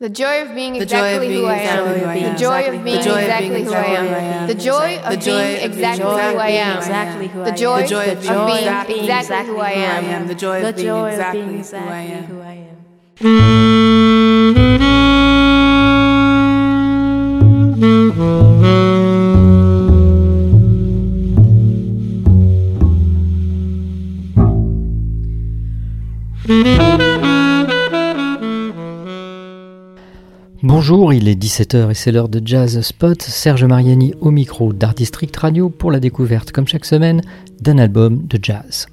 The joy of being The joy of exactly being who I exactly who I am. am. The joy of being The joy of exactly being who I exactly who I am. am. The joy The of joy being of exactly being who I am. exactly who I The am. joy The joy of of being exactly who I am. The joy The of being joy of exactly being who I exactly am. Bonjour, il est 17h et c'est l'heure de Jazz Spot. Serge Mariani au micro d'Art District Radio pour la découverte, comme chaque semaine, d'un album de jazz.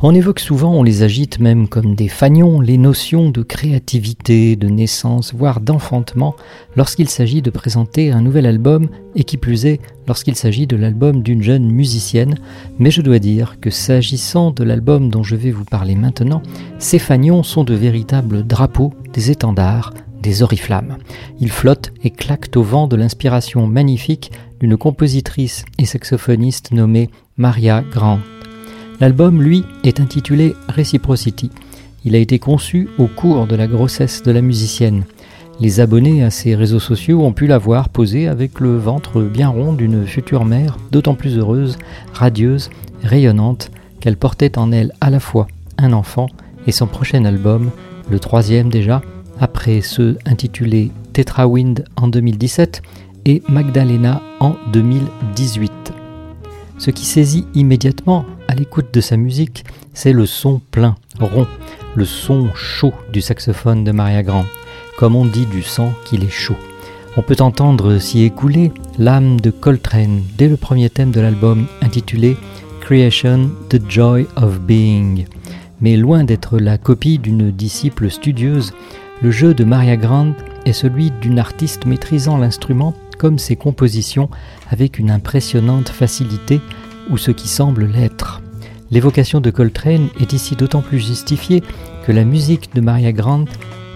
On évoque souvent, on les agite même comme des fagnons, les notions de créativité, de naissance, voire d'enfantement lorsqu'il s'agit de présenter un nouvel album et qui plus est lorsqu'il s'agit de l'album d'une jeune musicienne. Mais je dois dire que s'agissant de l'album dont je vais vous parler maintenant, ces fagnons sont de véritables drapeaux, des étendards, des oriflammes. Ils flottent et claquent au vent de l'inspiration magnifique d'une compositrice et saxophoniste nommée Maria Grant. L'album, lui, est intitulé Reciprocity. Il a été conçu au cours de la grossesse de la musicienne. Les abonnés à ses réseaux sociaux ont pu la voir poser avec le ventre bien rond d'une future mère, d'autant plus heureuse, radieuse, rayonnante, qu'elle portait en elle à la fois un enfant et son prochain album, le troisième déjà, après ceux intitulés Tetrawind en 2017 et Magdalena en 2018. Ce qui saisit immédiatement à l'écoute de sa musique, c'est le son plein, rond, le son chaud du saxophone de Maria Grant, comme on dit du sang qu'il est chaud. On peut entendre s'y écouler l'âme de Coltrane dès le premier thème de l'album intitulé Creation, The Joy of Being. Mais loin d'être la copie d'une disciple studieuse, le jeu de Maria Grant est celui d'une artiste maîtrisant l'instrument comme ses compositions avec une impressionnante facilité ou ce qui semble l'être. L'évocation de Coltrane est ici d'autant plus justifiée que la musique de Maria Grant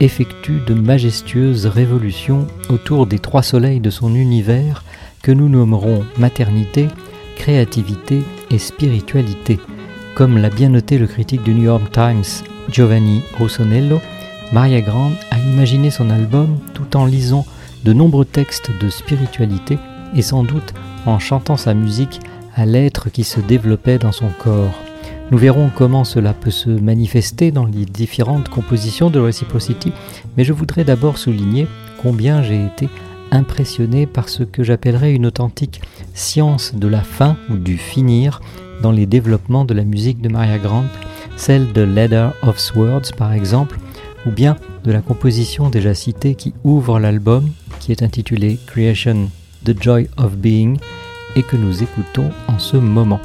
effectue de majestueuses révolutions autour des trois soleils de son univers que nous nommerons maternité, créativité et spiritualité. Comme l'a bien noté le critique du New York Times Giovanni Rossonello, Maria Grant a imaginé son album tout en lisant de nombreux textes de spiritualité et sans doute en chantant sa musique à l'être qui se développait dans son corps. Nous verrons comment cela peut se manifester dans les différentes compositions de Reciprocity, mais je voudrais d'abord souligner combien j'ai été impressionné par ce que j'appellerais une authentique science de la fin ou du finir dans les développements de la musique de Maria Grant, celle de Leather of Swords par exemple, ou bien de la composition déjà citée qui ouvre l'album, qui est intitulé Creation, The Joy of Being, et que nous écoutons en ce moment.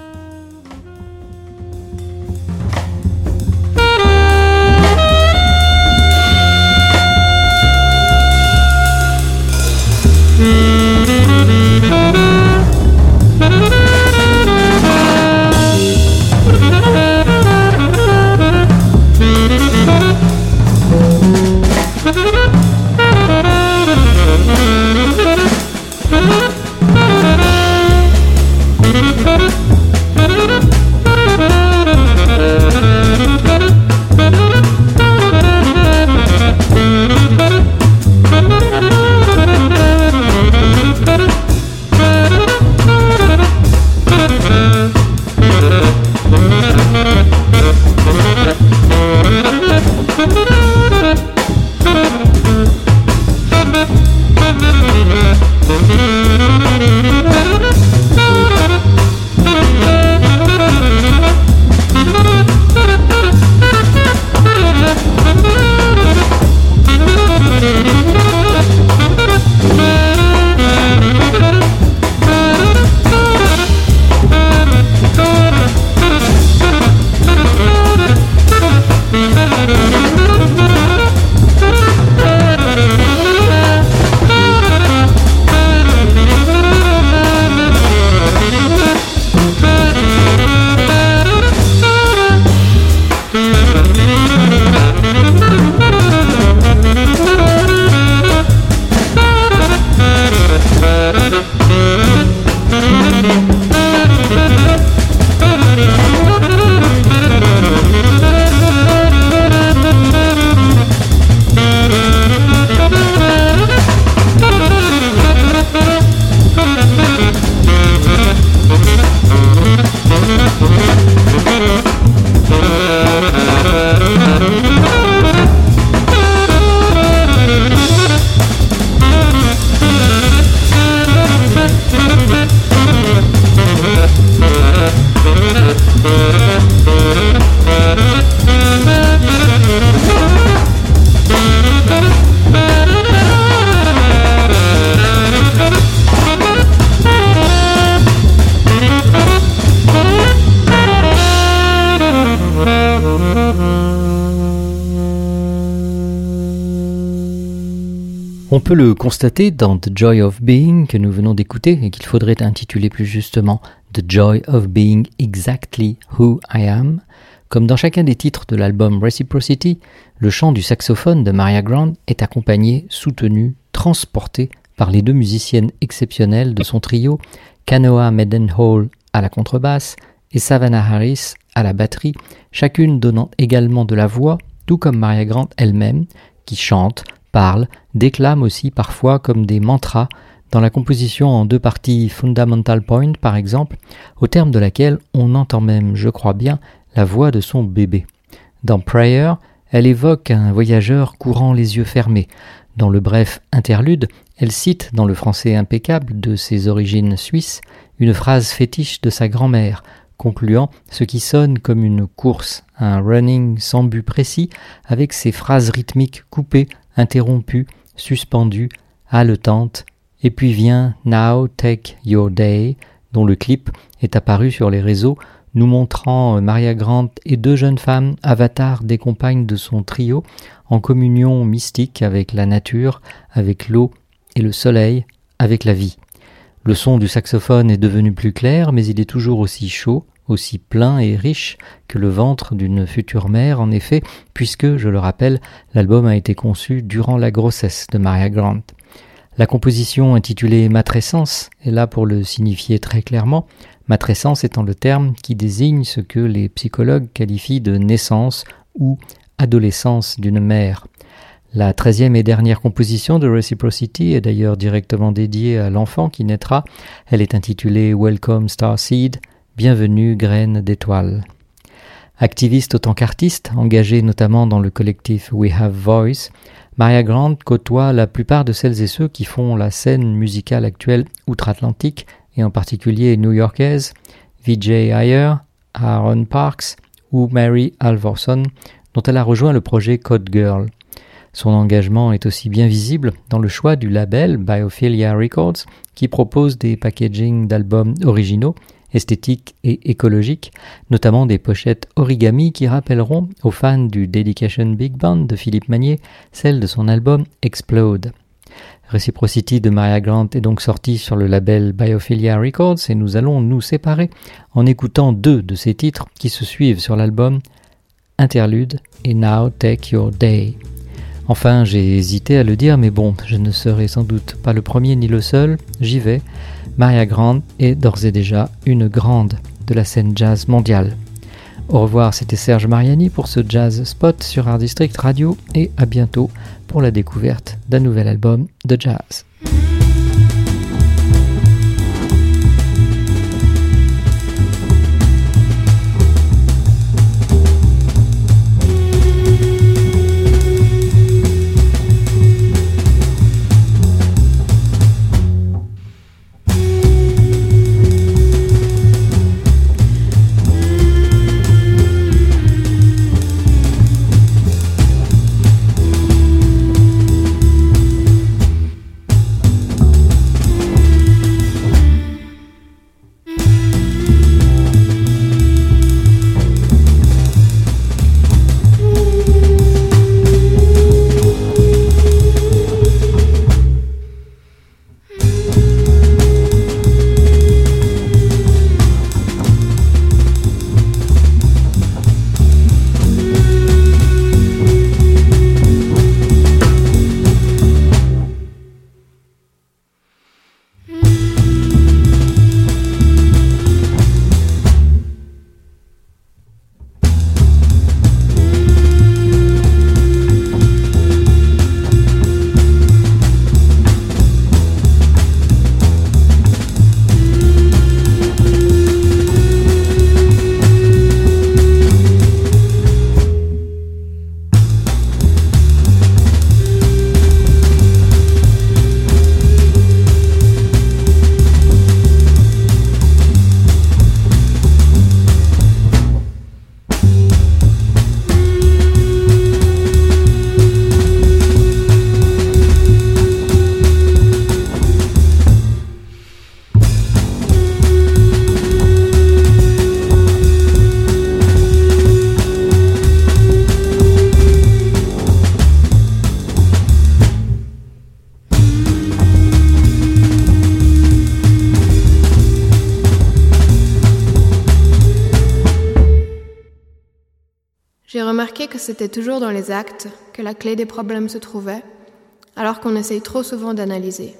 On peut le constater dans The Joy of Being que nous venons d'écouter et qu'il faudrait intituler plus justement The Joy of Being Exactly Who I Am. Comme dans chacun des titres de l'album Reciprocity, le chant du saxophone de Maria Grant est accompagné, soutenu, transporté par les deux musiciennes exceptionnelles de son trio, Kanoa Medenhall à la contrebasse et Savannah Harris à la batterie, chacune donnant également de la voix, tout comme Maria Grant elle-même, qui chante, parle, déclame aussi parfois comme des mantras dans la composition en deux parties Fundamental Point par exemple, au terme de laquelle on entend même, je crois bien, la voix de son bébé. Dans Prayer, elle évoque un voyageur courant les yeux fermés. Dans le bref interlude, elle cite, dans le français impeccable de ses origines suisses, une phrase fétiche de sa grand-mère, concluant ce qui sonne comme une course, un running sans but précis, avec ses phrases rythmiques coupées, interrompues, suspendues, haletantes, et puis vient Now Take Your Day, dont le clip est apparu sur les réseaux, nous montrant Maria Grant et deux jeunes femmes, avatars des compagnes de son trio, en communion mystique avec la nature, avec l'eau et le soleil, avec la vie. Le son du saxophone est devenu plus clair, mais il est toujours aussi chaud, aussi plein et riche que le ventre d'une future mère, en effet, puisque, je le rappelle, l'album a été conçu durant la grossesse de Maria Grant. La composition intitulée Matrescence est là pour le signifier très clairement, matrescence étant le terme qui désigne ce que les psychologues qualifient de naissance ou adolescence d'une mère. La treizième et dernière composition de Reciprocity est d'ailleurs directement dédiée à l'enfant qui naîtra. Elle est intitulée Welcome Star Seed, Bienvenue graine d'étoile. Activiste autant qu'artiste, engagée notamment dans le collectif We Have Voice, Maria Grant côtoie la plupart de celles et ceux qui font la scène musicale actuelle outre-Atlantique et en particulier new-yorkaise, Vijay Ayer, Aaron Parks ou Mary Alvorson, dont elle a rejoint le projet Code Girl. Son engagement est aussi bien visible dans le choix du label Biophilia Records, qui propose des packagings d'albums originaux, esthétiques et écologiques, notamment des pochettes origami qui rappelleront aux fans du Dedication Big Band de Philippe Magnier celle de son album Explode. Reciprocity de Maria Grant est donc sorti sur le label Biophilia Records et nous allons nous séparer en écoutant deux de ces titres qui se suivent sur l'album Interlude et Now Take Your Day. Enfin, j'ai hésité à le dire, mais bon, je ne serai sans doute pas le premier ni le seul, j'y vais. Maria Grant est d'ores et déjà une grande de la scène jazz mondiale. Au revoir, c'était Serge Mariani pour ce Jazz Spot sur Art District Radio et à bientôt pour la découverte d'un nouvel album de jazz. Remarqué que c'était toujours dans les actes que la clé des problèmes se trouvait, alors qu'on essaye trop souvent d'analyser.